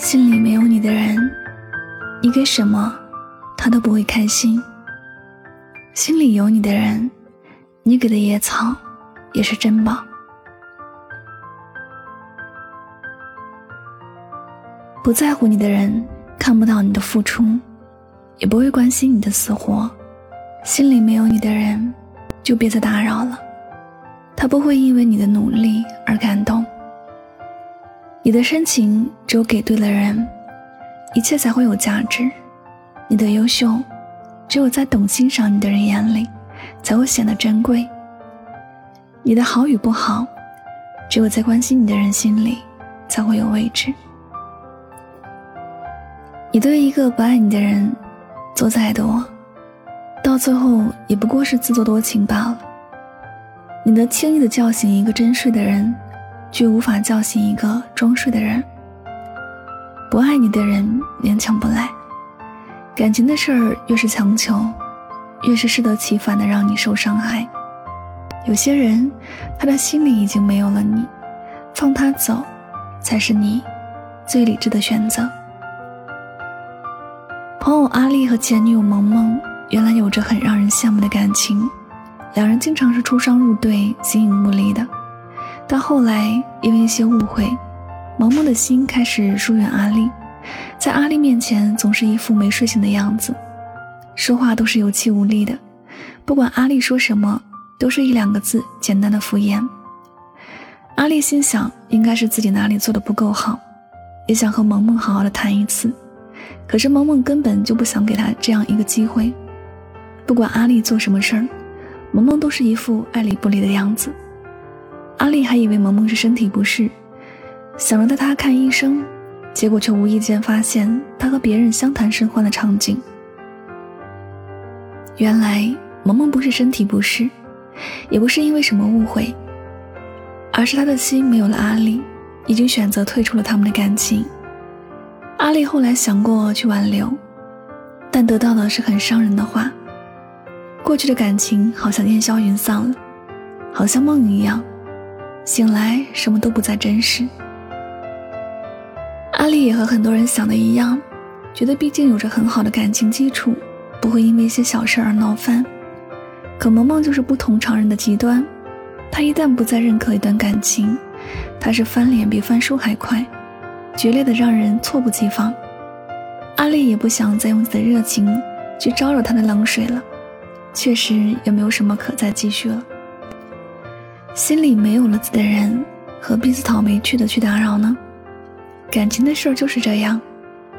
心里没有你的人，你给什么，他都不会开心；心里有你的人，你给的野草也是珍宝。不在乎你的人，看不到你的付出，也不会关心你的死活；心里没有你的人，就别再打扰了，他不会因为你的努力而感动。你的深情只有给对了人，一切才会有价值；你的优秀，只有在懂欣赏你的人眼里，才会显得珍贵。你的好与不好，只有在关心你的人心里，才会有位置。你对一个不爱你的人做再多，到最后也不过是自作多情罢了。你能轻易的叫醒一个真睡的人。却无法叫醒一个装睡的人。不爱你的人勉强不来，感情的事儿越是强求，越是适得其反的让你受伤害。有些人，他的心里已经没有了你，放他走，才是你最理智的选择。朋友阿丽和前女友萌萌原来有着很让人羡慕的感情，两人经常是出双入对，形影不离的。但后来因为一些误会，萌萌的心开始疏远阿丽，在阿丽面前总是一副没睡醒的样子，说话都是有气无力的，不管阿丽说什么，都是一两个字简单的敷衍。阿丽心想，应该是自己哪里做的不够好，也想和萌萌好好的谈一次，可是萌萌根本就不想给他这样一个机会，不管阿丽做什么事儿，萌萌都是一副爱理不理的样子。阿丽还以为萌萌是身体不适，想着带她看医生，结果却无意间发现她和别人相谈甚欢的场景。原来萌萌不是身体不适，也不是因为什么误会，而是他的心没有了阿丽，已经选择退出了他们的感情。阿丽后来想过去挽留，但得到的是很伤人的话：过去的感情好像烟消云散了，好像梦一样。醒来，什么都不再真实。阿丽也和很多人想的一样，觉得毕竟有着很好的感情基础，不会因为一些小事而闹翻。可萌萌就是不同常人的极端，她一旦不再认可一段感情，她是翻脸比翻书还快，决裂的让人猝不及防。阿丽也不想再用自己的热情去招惹他的冷水了，确实也没有什么可再继续了。心里没有了自己的人，何必自讨没趣的去打扰呢？感情的事儿就是这样，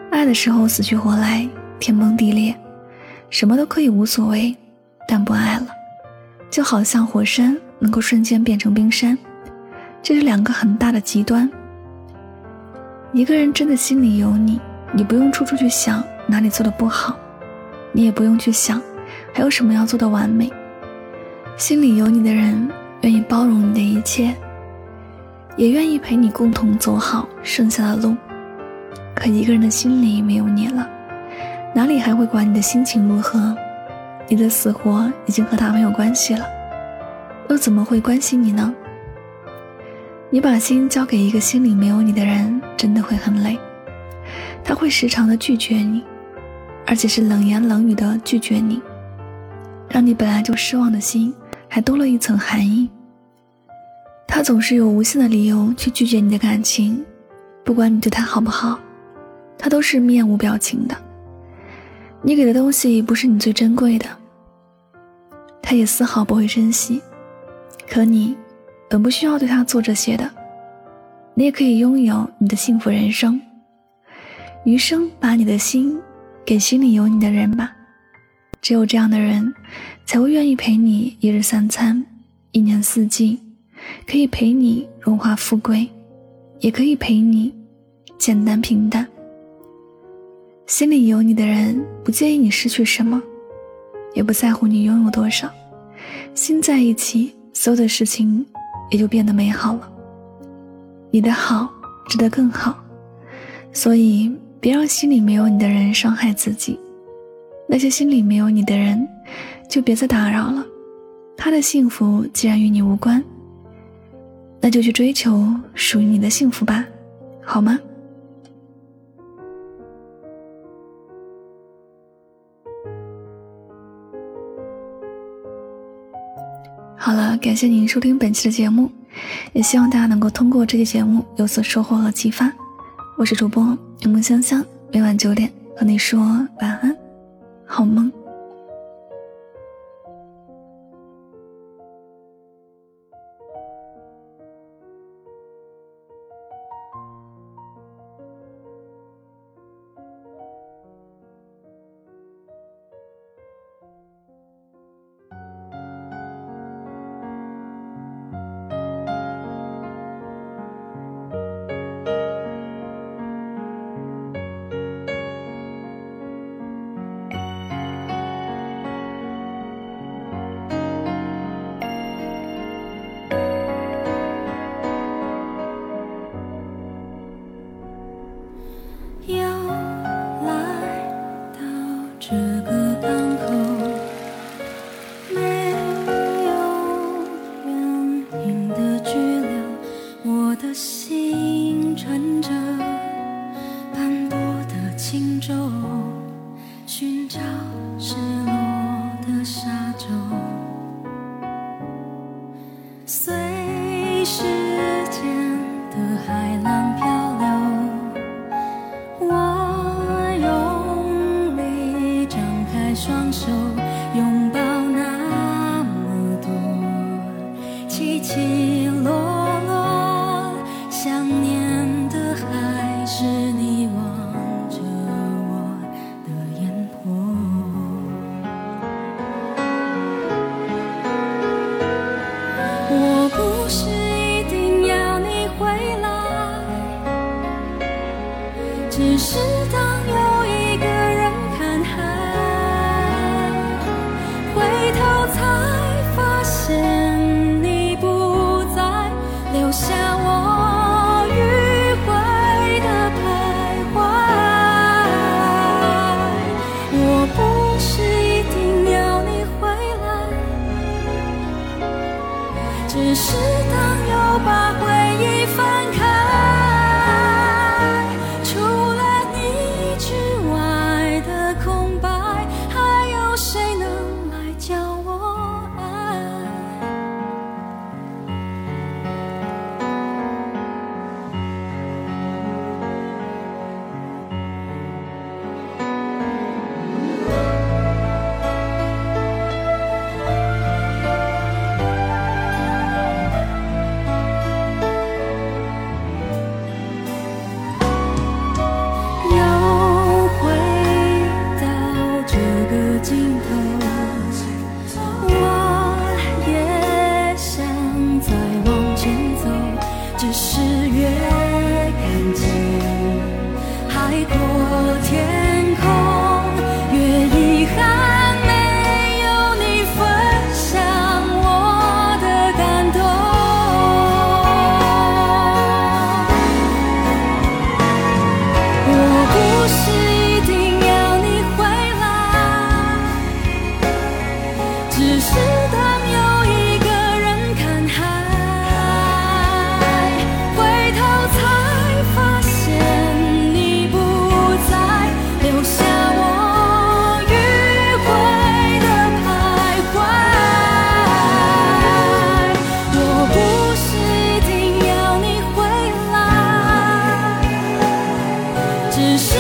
爱的时候死去活来，天崩地裂，什么都可以无所谓；但不爱了，就好像火山能够瞬间变成冰山，这是两个很大的极端。一个人真的心里有你，你不用处处去想哪里做的不好，你也不用去想还有什么要做的完美。心里有你的人。愿意包容你的一切，也愿意陪你共同走好剩下的路。可一个人的心里没有你了，哪里还会管你的心情如何？你的死活已经和他没有关系了，又怎么会关心你呢？你把心交给一个心里没有你的人，真的会很累。他会时常的拒绝你，而且是冷言冷语的拒绝你，让你本来就失望的心。还多了一层含义。他总是有无限的理由去拒绝你的感情，不管你对他好不好，他都是面无表情的。你给的东西不是你最珍贵的，他也丝毫不会珍惜。可你本不需要对他做这些的，你也可以拥有你的幸福人生。余生把你的心给心里有你的人吧。只有这样的人，才会愿意陪你一日三餐，一年四季，可以陪你荣华富贵，也可以陪你简单平淡。心里有你的人，不介意你失去什么，也不在乎你拥有多少。心在一起，所有的事情也就变得美好了。你的好值得更好，所以别让心里没有你的人伤害自己。那些心里没有你的人就别再打扰了他的幸福既然与你无关那就去追求属于你的幸福吧好吗？好了感谢您收听本期的节目也希望大家能够通过这期节目有所收获和启发。我是主播柠檬香香每晚九点和你说晚安。好梦。青春着斑驳的轻舟寻找失落的沙洲。随时间的海浪漂流我用力张开双手拥抱不是一定要你回来。只是只是。